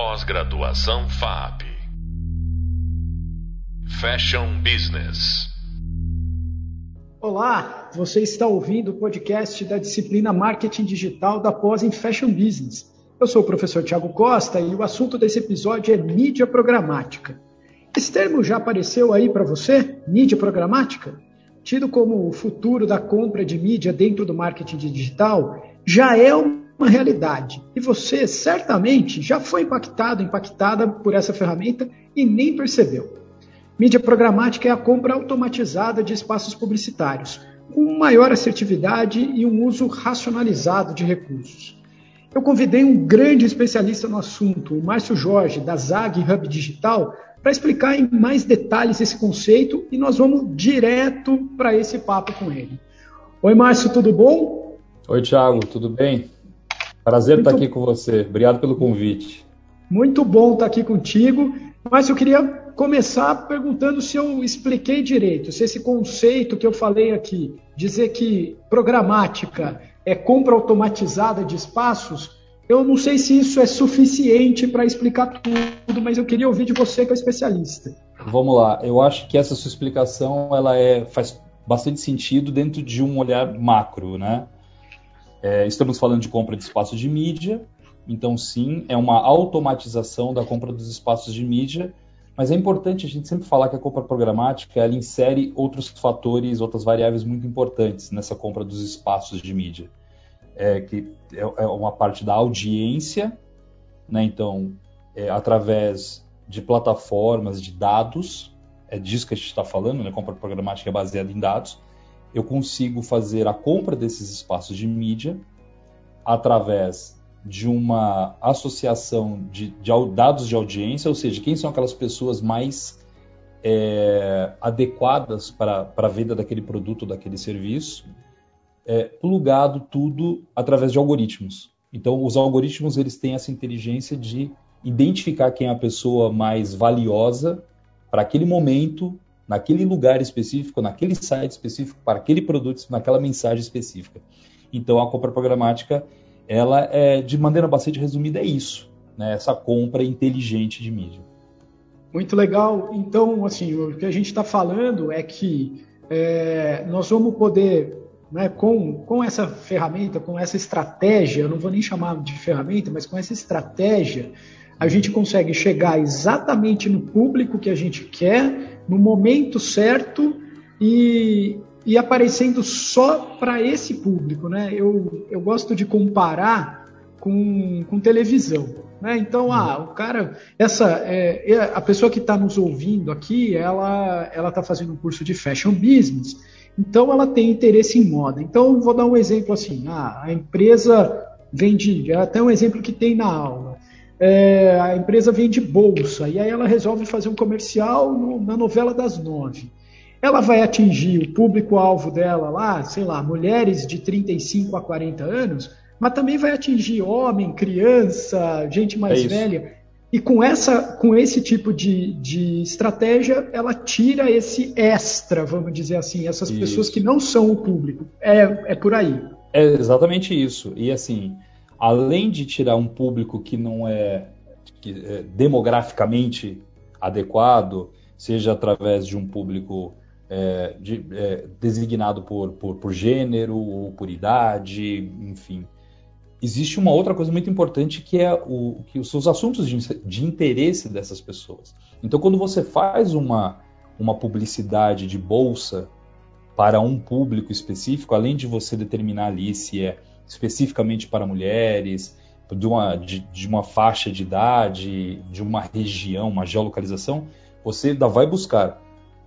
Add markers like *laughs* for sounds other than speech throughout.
Pós-graduação FAP. Fashion Business. Olá, você está ouvindo o podcast da disciplina Marketing Digital da pós em Fashion Business. Eu sou o professor Tiago Costa e o assunto desse episódio é mídia programática. Esse termo já apareceu aí para você? Mídia programática? Tido como o futuro da compra de mídia dentro do marketing digital, já é uma realidade. E você certamente já foi impactado, impactada por essa ferramenta e nem percebeu. Mídia programática é a compra automatizada de espaços publicitários, com maior assertividade e um uso racionalizado de recursos. Eu convidei um grande especialista no assunto, o Márcio Jorge, da Zag Hub Digital, para explicar em mais detalhes esse conceito e nós vamos direto para esse papo com ele. Oi, Márcio, tudo bom? Oi, Thiago, tudo bem? Prazer Muito... estar aqui com você. Obrigado pelo convite. Muito bom estar aqui contigo. Mas eu queria começar perguntando se eu expliquei direito, se esse conceito que eu falei aqui, dizer que programática é compra automatizada de espaços, eu não sei se isso é suficiente para explicar tudo, mas eu queria ouvir de você que é especialista. Vamos lá, eu acho que essa sua explicação ela é, faz bastante sentido dentro de um olhar macro, né? É, estamos falando de compra de espaços de mídia, então sim, é uma automatização da compra dos espaços de mídia, mas é importante a gente sempre falar que a compra programática ela insere outros fatores, outras variáveis muito importantes nessa compra dos espaços de mídia é, que é, é uma parte da audiência, né? Então, é, através de plataformas de dados, é disso que a gente está falando, né? Compra programática é baseada em dados. Eu consigo fazer a compra desses espaços de mídia através de uma associação de, de dados de audiência, ou seja, quem são aquelas pessoas mais é, adequadas para a venda daquele produto ou daquele serviço é, plugado tudo através de algoritmos. Então, os algoritmos eles têm essa inteligência de identificar quem é a pessoa mais valiosa para aquele momento, naquele lugar específico, naquele site específico, para aquele produto, naquela mensagem específica. Então, a compra programática, ela é, de maneira bastante resumida, é isso, né? essa compra inteligente de mídia. Muito legal. Então, assim, o que a gente está falando é que é, nós vamos poder né, com, com essa ferramenta, com essa estratégia, eu não vou nem chamar de ferramenta, mas com essa estratégia, a gente consegue chegar exatamente no público que a gente quer, no momento certo e, e aparecendo só para esse público. Né? Eu, eu gosto de comparar com, com televisão. Né? Então, ah, o cara, essa, é, é a pessoa que está nos ouvindo aqui, ela está fazendo um curso de fashion business. Então, ela tem interesse em moda. Então, vou dar um exemplo assim: ah, a empresa vende, até um exemplo que tem na aula. É, a empresa vende bolsa e aí ela resolve fazer um comercial no, na novela das nove. Ela vai atingir o público-alvo dela lá, sei lá, mulheres de 35 a 40 anos, mas também vai atingir homem, criança, gente mais é velha. E com, essa, com esse tipo de, de estratégia, ela tira esse extra, vamos dizer assim, essas isso. pessoas que não são o público. É, é por aí. É exatamente isso. E assim, além de tirar um público que não é, que é demograficamente adequado, seja através de um público é, de, é, designado por, por, por gênero ou por idade, enfim, existe uma outra coisa muito importante que é o que os assuntos de, de, interesse dessas pessoas. Então, quando você faz uma, uma publicidade de bolsa para um público específico, além de você determinar ali se é especificamente para mulheres, de uma, de, de uma faixa de idade, de uma região, uma geolocalização, você ainda vai buscar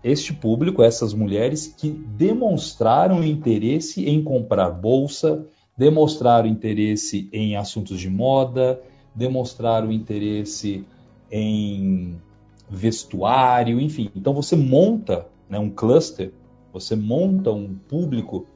este público, essas mulheres que demonstraram interesse em comprar bolsa, demonstraram interesse em assuntos de moda, demonstraram interesse em vestuário, enfim. Então você monta né, um cluster, você monta um público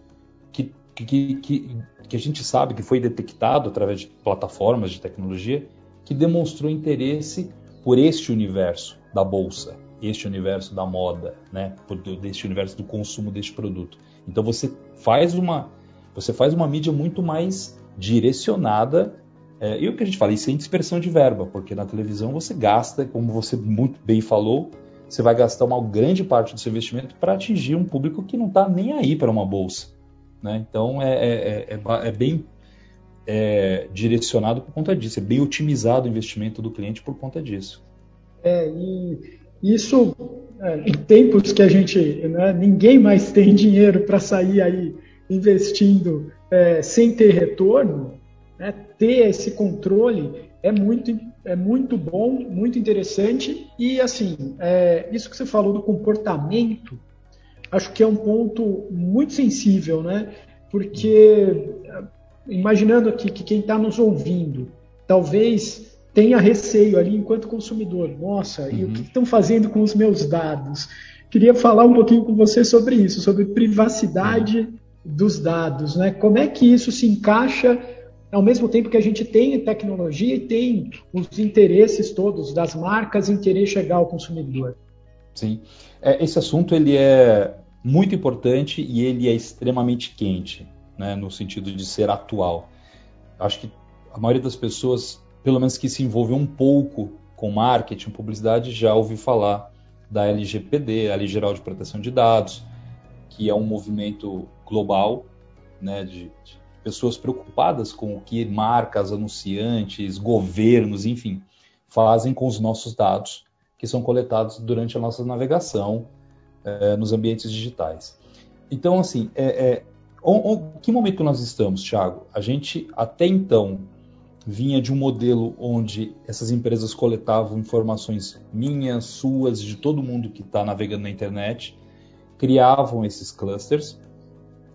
que, que, que, que a gente sabe que foi detectado através de plataformas de tecnologia que demonstrou interesse por este universo da bolsa, este universo da moda, né, por, deste universo do consumo deste produto. Então você faz uma você faz uma mídia muito mais direcionada É, e o que a gente fala, isso é dispersão de verba, porque na televisão você gasta, como você muito bem falou, você vai gastar uma grande parte do seu investimento para atingir um público que não está nem aí para uma bolsa. Né? Então é, é, é, é bem é, direcionado por conta disso, é bem otimizado o investimento do cliente por conta disso. É, e isso, é, em tempos que a gente, né, ninguém mais tem dinheiro para sair aí investindo é, sem ter retorno, né, ter esse controle é muito, é muito bom, muito interessante. E assim, é, isso que você falou do comportamento, acho que é um ponto muito sensível, né? Porque imaginando aqui que quem está nos ouvindo talvez tenha receio ali enquanto consumidor. Nossa, uhum. e o que uhum. estão fazendo com os meus dados? Queria falar um pouquinho com você sobre isso, sobre privacidade uhum. dos dados, né? Como é que isso se encaixa ao mesmo tempo que a gente tem tecnologia e tem os interesses todos das marcas em querer chegar ao consumidor? Sim, é, esse assunto ele é muito importante e ele é extremamente quente né, no sentido de ser atual. Acho que a maioria das pessoas, pelo menos que se envolveu um pouco com marketing, publicidade, já ouviu falar da LGPD, a Lei Geral de Proteção de Dados, que é um movimento global né, de, de pessoas preocupadas com o que marcas, anunciantes, governos, enfim, fazem com os nossos dados que são coletados durante a nossa navegação é, nos ambientes digitais. Então, assim, é, é, o, que momento nós estamos, Thiago? A gente até então vinha de um modelo onde essas empresas coletavam informações minhas, suas, de todo mundo que está navegando na internet, criavam esses clusters,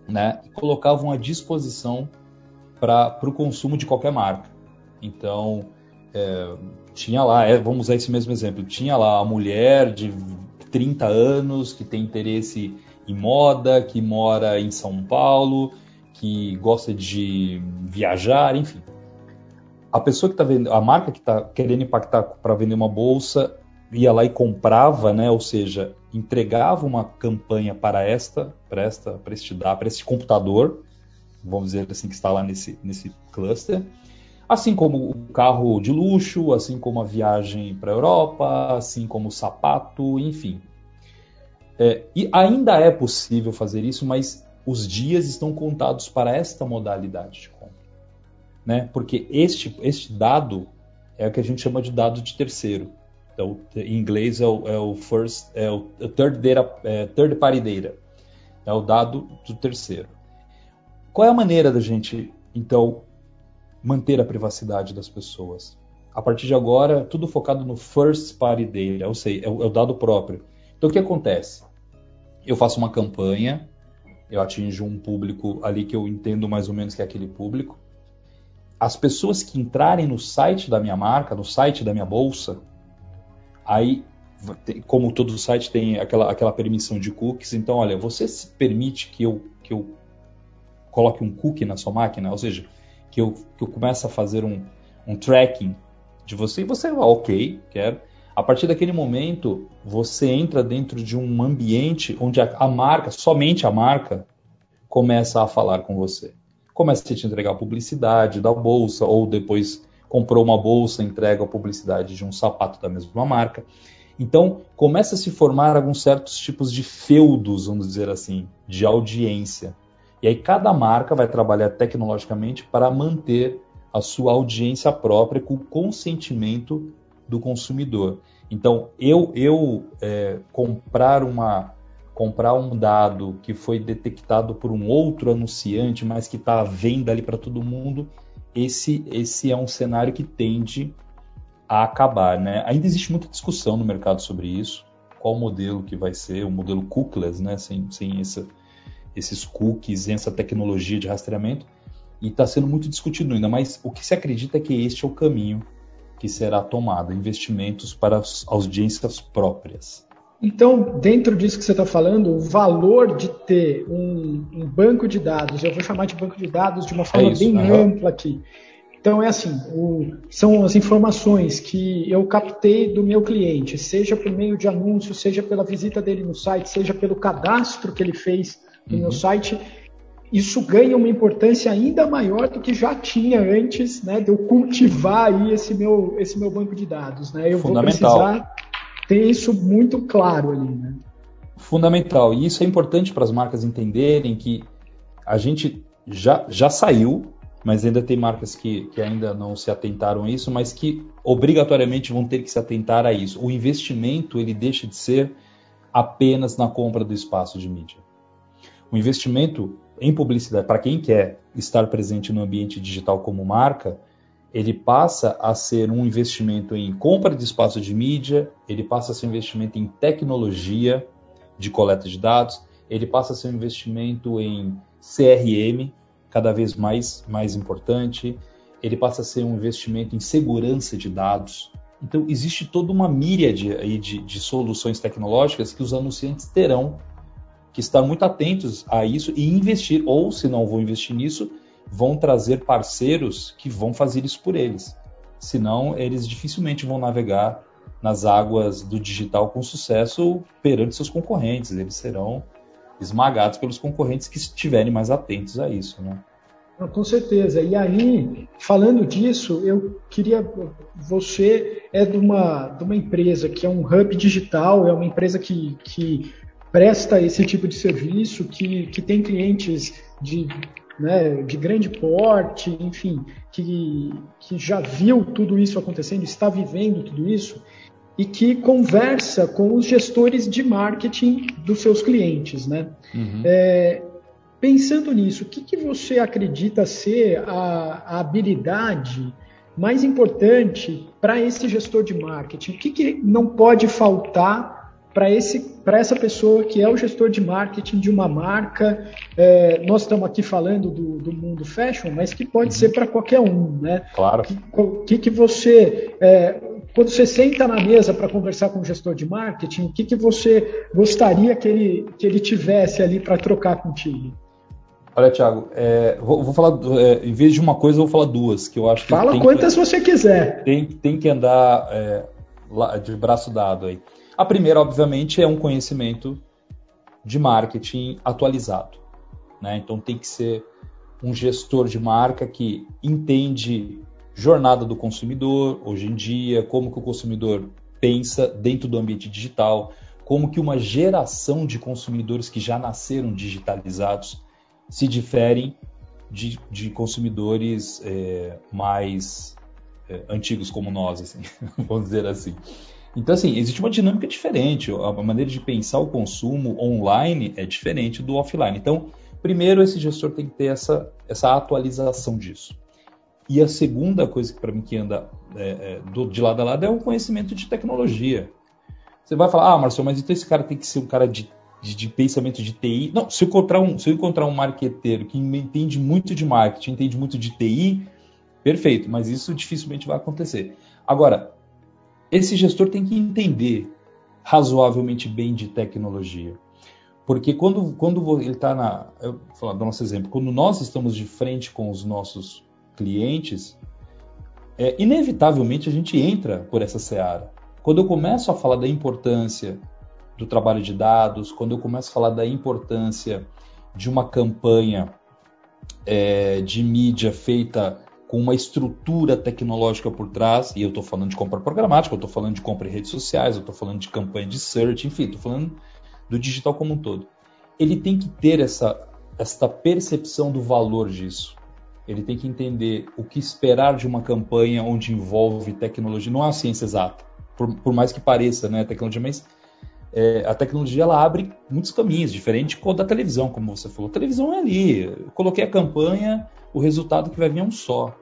né, e colocavam à disposição para o consumo de qualquer marca. Então, é, tinha lá, é, vamos usar esse mesmo exemplo, tinha lá a mulher de 30 anos que tem interesse em moda, que mora em São Paulo, que gosta de viajar, enfim. A pessoa que está vendo, a marca que está querendo impactar para vender uma bolsa, ia lá e comprava, né? Ou seja, entregava uma campanha para esta, para esta, para este para este computador, vamos dizer assim que está lá nesse nesse cluster, assim como o carro de luxo, assim como a viagem para a Europa, assim como o sapato, enfim. É, e ainda é possível fazer isso, mas os dias estão contados para esta modalidade de compra. Né? Porque este, este dado é o que a gente chama de dado de terceiro. Então, em inglês é o, é o first, é o third, data, é, third party data. É o dado do terceiro. Qual é a maneira da gente, então, manter a privacidade das pessoas? A partir de agora, tudo focado no first party data, ou seja, é o, é o dado próprio. Então, o que acontece? eu faço uma campanha, eu atinjo um público ali que eu entendo mais ou menos que é aquele público. As pessoas que entrarem no site da minha marca, no site da minha bolsa, aí, como todo site tem aquela, aquela permissão de cookies, então, olha, você se permite que eu, que eu coloque um cookie na sua máquina, ou seja, que eu, que eu comece a fazer um, um tracking de você, e você, ok, quero. A partir daquele momento, você entra dentro de um ambiente onde a, a marca, somente a marca, começa a falar com você. Começa a te entregar publicidade da bolsa, ou depois comprou uma bolsa, entrega a publicidade de um sapato da mesma marca. Então, começa a se formar alguns certos tipos de feudos, vamos dizer assim, de audiência. E aí cada marca vai trabalhar tecnologicamente para manter a sua audiência própria com o consentimento do consumidor. Então, eu, eu é, comprar uma comprar um dado que foi detectado por um outro anunciante, mas que está à venda ali para todo mundo, esse, esse é um cenário que tende a acabar. Né? Ainda existe muita discussão no mercado sobre isso, qual modelo que vai ser, o modelo cookies, né? sem, sem essa, esses cookies, essa tecnologia de rastreamento, e está sendo muito discutido ainda, mas o que se acredita é que este é o caminho que será tomada, investimentos para as audiências próprias. Então, dentro disso que você está falando, o valor de ter um, um, banco de dados, eu vou chamar de banco de dados de uma forma é isso, bem uhum. ampla aqui. Então, é assim: o, são as informações que eu captei do meu cliente, seja por meio de anúncio, seja pela visita dele no site, seja pelo cadastro que ele fez no uhum. meu site. isso ganha uma importância ainda maior do que já tinha antes né, de eu cultivar aí esse meu, esse meu banco de dados. Né? Eu vou precisar ter isso muito claro ali. Né? Fundamental. E isso é importante para as marcas entenderem que a gente já, já saiu, mas ainda tem marcas que, que ainda não se atentaram a isso, mas que obrigatoriamente vão ter que se atentar a isso. O investimento ele deixa de ser apenas na compra do espaço de mídia. O investimento em publicidade, para quem quer estar presente no ambiente digital como marca, ele passa a ser um investimento em compra de espaço de mídia, ele passa a ser um investimento em tecnologia de coleta de dados, ele passa a ser um investimento em CRM, cada vez mais, mais importante, ele passa a ser um investimento em segurança de dados. Então, existe toda uma míriade aí de, de soluções tecnológicas que os anunciantes terão que estar muito atentos a isso e investir, ou se não vão investir nisso, vão trazer parceiros que vão fazer isso por eles. Senão, eles dificilmente vão navegar nas águas do digital com sucesso perante seus concorrentes. Eles serão esmagados pelos concorrentes que estiverem mais atentos a isso. Né? Com certeza. E aí, falando disso, eu queria. Você é de uma, de uma empresa que é um hub digital, é uma empresa que, que presta esse tipo de serviço, que, que tem clientes de, né, de grande porte, enfim, que, que já viu tudo isso acontecendo, está vivendo tudo isso e que conversa com os gestores de marketing dos seus clientes, né? Uhum. É, pensando nisso, o que, que você acredita ser a, a habilidade mais importante para esse gestor de marketing? O que, que não pode faltar para essa pessoa que é o gestor de marketing de uma marca. É, nós estamos aqui falando do, do, mundo fashion, mas que pode uhum. ser para qualquer um, né? Claro. O que, que você, é, quando você senta na mesa para conversar com o gestor de marketing, o que, que você gostaria que ele, que ele tivesse ali para trocar contigo? Olha, Thiago, é, vou, vou, falar, é, em vez de uma coisa, eu vou falar duas, que eu acho que. Fala quantas que, você quiser. Tem, tem que andar é, de braço dado aí. A primeira, obviamente, é um conhecimento de marketing atualizado. Né? Então tem que ser um gestor de marca que entende jornada do consumidor hoje em dia, como que o consumidor pensa dentro do ambiente digital, como que uma geração de consumidores que já nasceram digitalizados se diferem de, de consumidores é, mais é, antigos como nós, assim, *laughs* vamos dizer assim. Então, assim, existe uma dinâmica diferente. A maneira de pensar o consumo online é diferente do offline. Então, primeiro, esse gestor tem que ter essa, essa atualização disso. E a segunda coisa que para mim que anda é, é, do, de lado a lado é o conhecimento de tecnologia. Você vai falar, ah, Marcelo, mas então esse cara tem que ser um cara de, de, de, pensamento de TI. Não, se eu encontrar um, se eu encontrar um marqueteiro que entende muito de marketing, entende muito de TI, perfeito, mas isso dificilmente vai acontecer. Agora, esse gestor tem que entender razoavelmente bem de tecnologia. Porque quando, quando ele está na. Eu vou falar do nosso exemplo. Quando nós estamos de frente com os nossos clientes, é, inevitavelmente a gente entra por essa seara. Quando eu começo a falar da importância do trabalho de dados, quando eu começo a falar da importância de uma campanha é, de mídia feita com uma estrutura tecnológica por trás, e eu estou falando de compra programática, eu estou falando de compra em redes sociais, eu estou falando de campanha de search, enfim, estou falando do digital como um todo. Ele tem que ter essa, essa percepção do valor disso. Ele tem que entender o que esperar de uma campanha onde envolve tecnologia. Não é uma ciência exata, por, por mais que pareça, né, a tecnologia, mas é, a tecnologia ela abre muitos caminhos, diferente da televisão, como você falou. A televisão é ali. Eu coloquei a campanha, o resultado que vai vir é um só.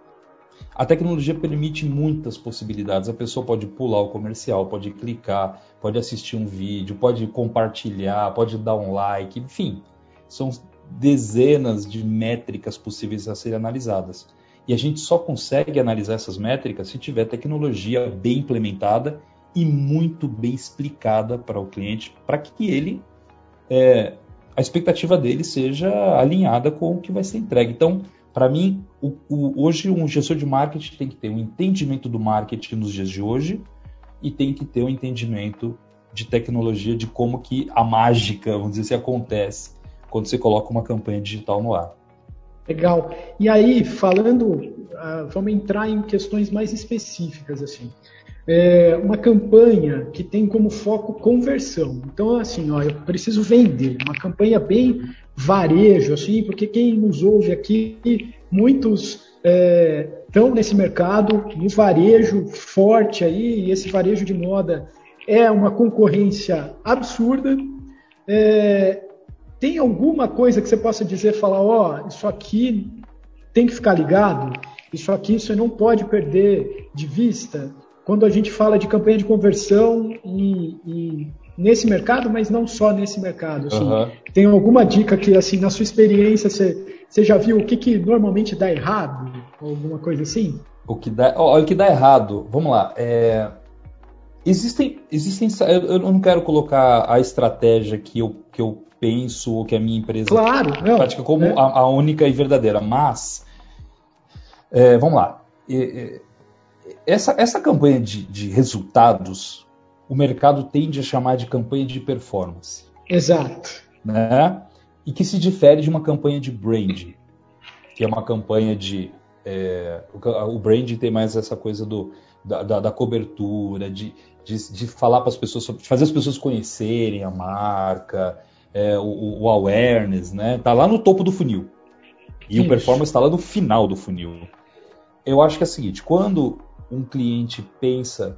A tecnologia permite muitas possibilidades. A pessoa pode pular o comercial, pode clicar, pode assistir um vídeo, pode compartilhar, pode dar um like, enfim. São dezenas de métricas possíveis a serem analisadas. E a gente só consegue analisar essas métricas se tiver tecnologia bem implementada e muito bem explicada para o cliente, para que ele é, a expectativa dele seja alinhada com o que vai ser entregue. Então, para mim, o, o, hoje um gestor de marketing tem que ter um entendimento do marketing nos dias de hoje e tem que ter um entendimento de tecnologia, de como que a mágica, vamos dizer assim, acontece quando você coloca uma campanha digital no ar. Legal. E aí, falando, uh, vamos entrar em questões mais específicas, assim. É uma campanha que tem como foco conversão. Então, assim, ó, eu preciso vender. Uma campanha bem varejo, assim, porque quem nos ouve aqui, muitos estão é, nesse mercado, no varejo forte aí, e esse varejo de moda é uma concorrência absurda. É, tem alguma coisa que você possa dizer, falar, ó, oh, isso aqui tem que ficar ligado, isso aqui você não pode perder de vista quando a gente fala de campanha de conversão e, e nesse mercado, mas não só nesse mercado. Assim, uhum. Tem alguma dica que, assim, na sua experiência, você, você já viu o que, que normalmente dá errado? Alguma coisa assim? O que dá, o que dá errado, vamos lá. É, existem, existem. Eu não quero colocar a estratégia que eu, que eu penso ou que a minha empresa claro, prática como é. a, a, única e verdadeira. Mas, é, vamos lá. Essa, essa campanha de, de resultados, o mercado tende a chamar de campanha de performance. Exato. Né? E que se difere de uma campanha de branding, que é uma campanha de. É, o, o branding tem mais essa coisa do, da, da, da cobertura, de, de, de falar para as pessoas, de fazer as pessoas conhecerem a marca, é, o, o, awareness, né? Tá lá no topo do funil. E Isso. o performance está lá no final do funil. Eu acho que é o seguinte, quando um cliente pensa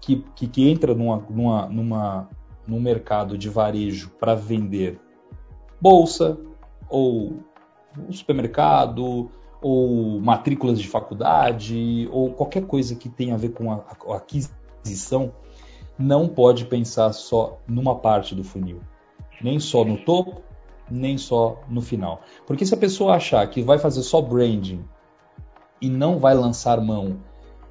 que, que, que entra numa, numa, numa, num mercado de varejo para vender bolsa, ou um supermercado, ou matrículas de faculdade, ou qualquer coisa que tenha a ver com a, a aquisição, não pode pensar só numa parte do funil nem só no topo, nem só no final. Porque se a pessoa achar que vai fazer só branding e não vai lançar mão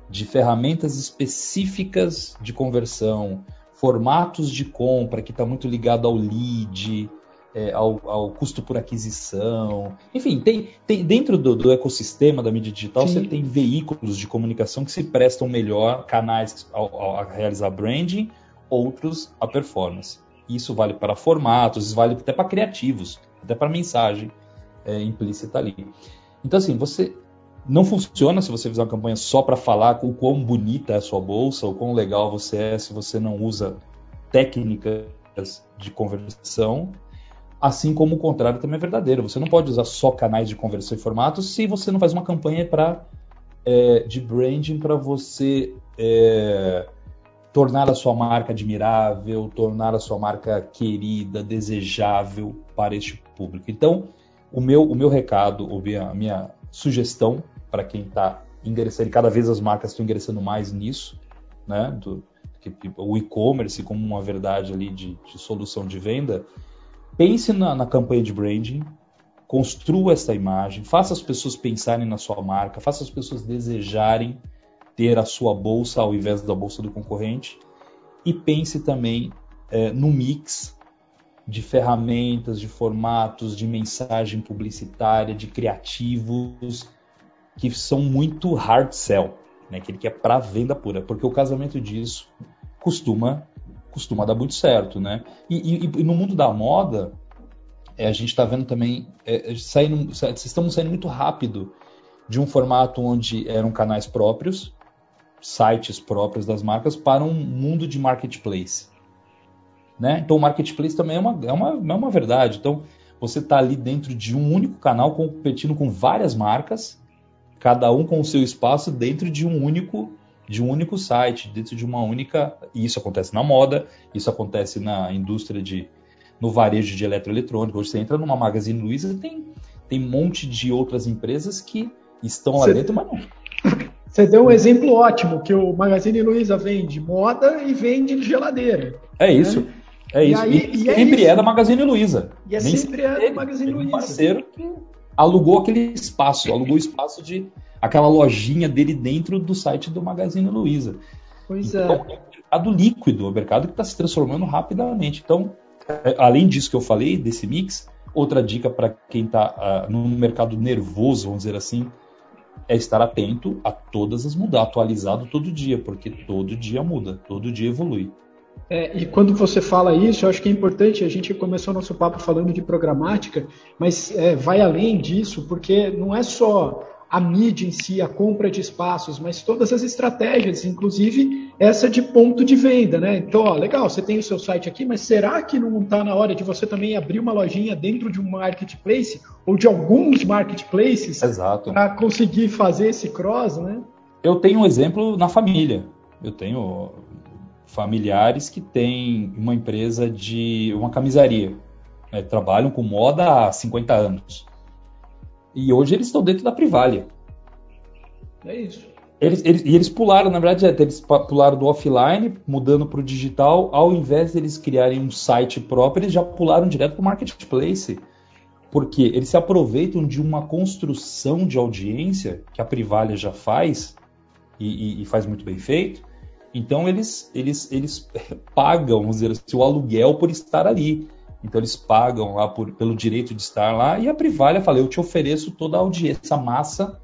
de ferramentas específicas de conversão, formatos de compra que está muito ligado ao lead, é, ao, ao, custo por aquisição. Enfim, tem, tem dentro do, do ecossistema da mídia digital, Sim. você tem veículos de comunicação que se prestam melhor, canais ao, ao, a realizar branding, outros a performance. Isso vale para formatos, isso vale até para criativos, até para mensagem é, implícita ali. Então, assim, você não funciona se você fizer uma campanha só para falar o quão bonita é a sua bolsa, o quão legal você é, se você não usa técnicas de conversão. Assim como o contrário também é verdadeiro. Você não pode usar só canais de conversão e formatos se você não faz uma campanha para é, de branding para você é, tornar a sua marca admirável, tornar a sua marca querida, desejável para este público. Então, o meu, o meu recado, a minha sugestão para quem está ingressando, cada vez as marcas estão ingressando mais nisso, né, do, o e-commerce como uma verdade ali de, de solução de venda, pense na, na campanha de branding, construa essa imagem, faça as pessoas pensarem na sua marca, faça as pessoas desejarem ter a sua bolsa ao invés da bolsa do concorrente. E pense também é, no mix de ferramentas, de formatos, de mensagem publicitária, de criativos, que são muito hard sell, né? aquele que é para venda pura, porque o casamento disso costuma costuma dar muito certo, né? E, e, e no mundo da moda, é, a gente está vendo também, é, saindo, estamos saindo muito rápido de um formato onde eram canais próprios, sites próprios das marcas para um mundo de marketplace. Né? Então, o marketplace também é uma, é uma, é uma verdade. Então, você está ali dentro de um único canal competindo com várias marcas, cada um com o seu espaço dentro de um único de um único site, dentro de uma única. E isso acontece na moda, isso acontece na indústria de no varejo de eletroeletrônico. Hoje você entra numa Magazine Luiza tem tem um monte de outras empresas que estão lá dentro, mas não, você deu um exemplo ótimo, que o Magazine Luiza vende moda e vende geladeira. É né? isso. É isso. E, aí, e, e é sempre é, isso. é da Magazine Luiza. E é Nem sempre é da Magazine Luiza. Um parceiro que alugou aquele espaço, alugou o espaço de aquela lojinha dele dentro do site do Magazine Luiza. Pois então, é. é um mercado líquido, é um mercado que está se transformando rapidamente. Então, é, além disso que eu falei, desse mix, outra dica para quem está uh, ah, no mercado nervoso, vamos dizer assim, é estar atento a todas as mudanças, atualizado todo dia, porque todo dia muda, todo dia evolui. É, e quando você fala isso, eu acho que é importante, a gente começou nosso papo falando de programática, mas é, vai além disso, porque não é só a mídia em si, a compra de espaços, mas todas as estratégias, inclusive essa de ponto de venda, né? Então, ó, legal, você tem o seu site aqui, mas será que não está na hora de você também abrir uma lojinha dentro de um marketplace ou de alguns marketplaces para conseguir fazer esse cross, né? Eu tenho um exemplo na família. Eu tenho familiares que têm uma empresa de uma camisaria, né? trabalham com moda há 50 anos. E hoje eles estão dentro da Privalia. É isso. Eles, eles, e eles pularam, na verdade, é, eles pularam do offline, mudando para o digital, ao invés de eles criarem um site próprio, eles já pularam direto para o marketplace. Porque eles se aproveitam de uma construção de audiência que a Privalia já faz, e, e, e faz muito bem feito. Então eles, eles, eles *laughs* pagam, vamos dizer assim, o aluguel por estar ali. Então eles pagam lá por, pelo direito de estar lá e a Privalha fala, eu te ofereço toda a audiência, essa massa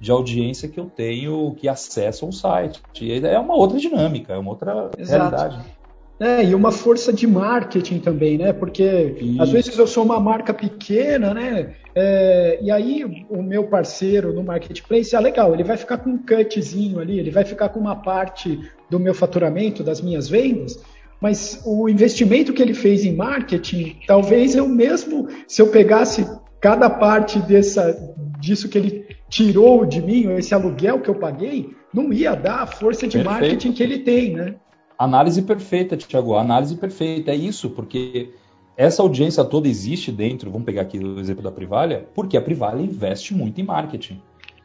de audiência que eu tenho que acessa o site. É uma outra dinâmica, é uma outra Exato. realidade. É, e uma força de marketing também, né? Porque Isso. às vezes eu sou uma marca pequena, né? É, e aí o meu parceiro no marketplace, ah, legal, ele vai ficar com um cutzinho ali, ele vai ficar com uma parte do meu faturamento, das minhas vendas, mas o investimento que ele fez em marketing, talvez eu mesmo, se eu pegasse cada parte dessa, disso que ele tirou de mim, esse aluguel que eu paguei, não ia dar a força de Perfeito. marketing que ele tem, né? Análise perfeita, Tiago, análise perfeita. É isso, porque essa audiência toda existe dentro, vamos pegar aqui o exemplo da Privalha, porque a Privalha investe muito em marketing.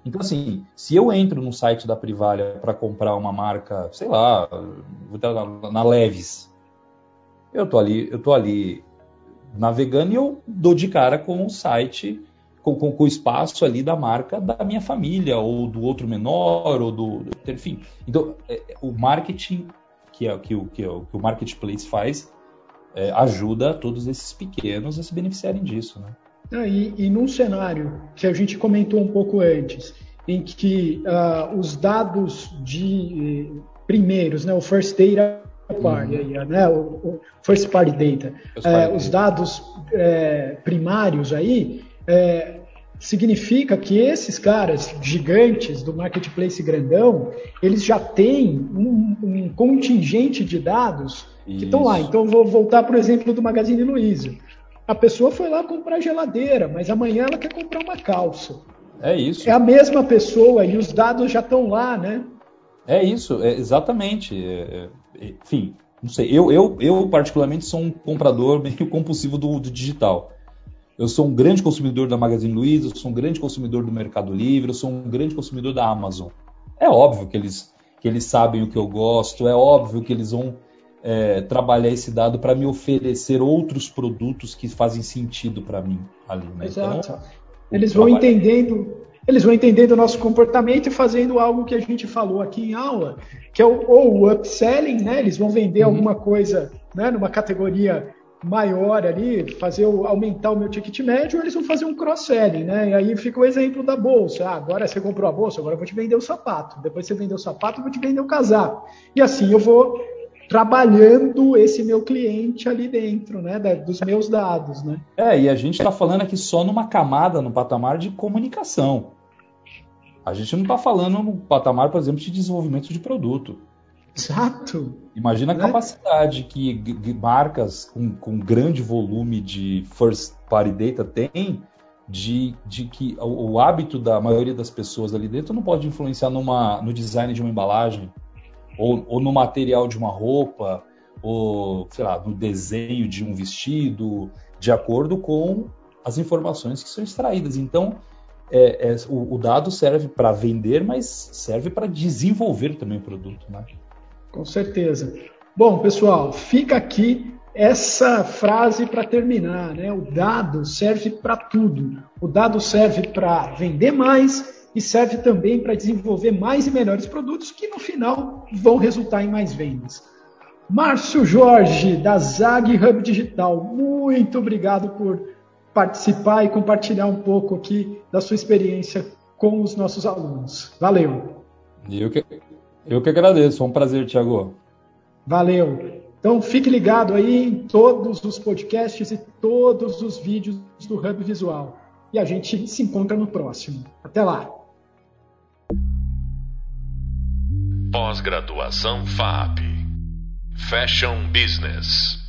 Então, assim, se eu entro no site da Privalha para comprar uma marca, sei lá, na, na Leves, eu tô ali, eu tô ali navegando e eu dou de cara com o site, com, com, com, o espaço ali da marca da minha família, ou do outro menor, ou do. Enfim. Então, é, o marketing que é, que, o, que, é, que o marketplace faz é, ajuda todos esses pequenos a se beneficiarem disso, né? Ah, e, e num cenário que a gente comentou um pouco antes, em que uh, os dados de eh, primeiros, né, o first data party, uhum. né, o, o, first party data, é, os dados é, primários aí, é, significa que esses caras gigantes do marketplace grandão, eles já têm um, um contingente de dados Isso. que estão lá. Então, vou voltar para o exemplo do Magazine Luiza. A pessoa foi lá comprar geladeira, mas amanhã ela quer comprar uma calça. É isso. É a mesma pessoa e os dados já estão lá, né? É isso, é exatamente. É, é, enfim, não sei. Eu, eu, eu, particularmente, sou um comprador meio compulsivo do, do, digital. Eu sou um grande consumidor da Magazine Luiza, eu sou um grande consumidor do Mercado Livre, eu sou um grande consumidor da Amazon. É óbvio que eles, que eles sabem o que eu gosto, é óbvio que eles vão é, trabalhar esse dado para me oferecer outros produtos que fazem sentido para mim ali. Né? Exato. Então, eles vão entendendo, eles vão entendendo o nosso comportamento e fazendo algo que a gente falou aqui em aula, que é o, ou o upselling, né? Eles vão vender uhum. alguma coisa né, numa categoria maior ali, fazer o, aumentar o meu ticket médio, eles vão fazer um cross-selling, né? E aí fica o exemplo da bolsa. Ah, agora você comprou a bolsa, agora eu vou te vender o sapato. Depois você vendeu o sapato, eu vou te vender o casaco. E assim eu vou trabalhando esse meu cliente ali dentro, né, dos meus dados, né? É, e a gente está falando aqui só numa camada, no patamar de comunicação. A gente não está falando no patamar, por exemplo, de desenvolvimento de produto. Exato. Imagina a né? capacidade que marcas com, com grande volume de first party data têm de, de que o, o, hábito da maioria das pessoas ali dentro não pode influenciar numa, no design de uma embalagem, ou, ou no material de uma roupa, ou, sei lá, no desenho de um vestido, de acordo com as informações que são extraídas. Então, é, é, o, o, dado serve para vender, mas serve para desenvolver também o produto. Né? Com certeza. Bom, pessoal, fica aqui essa frase para terminar. Né? O dado serve para tudo. O dado serve para vender mais e serve também para desenvolver mais e melhores produtos que no final vão resultar em mais vendas. Márcio Jorge, da Zag Hub Digital, muito obrigado por participar e compartilhar um pouco aqui da sua experiência com os nossos alunos. Valeu. Eu que, eu que agradeço, foi um prazer, Tiago. Valeu. Então fique ligado aí em todos os podcasts e todos os vídeos do Hub Visual. E a gente se encontra no próximo. Até lá! Pós-graduação FAP Fashion Business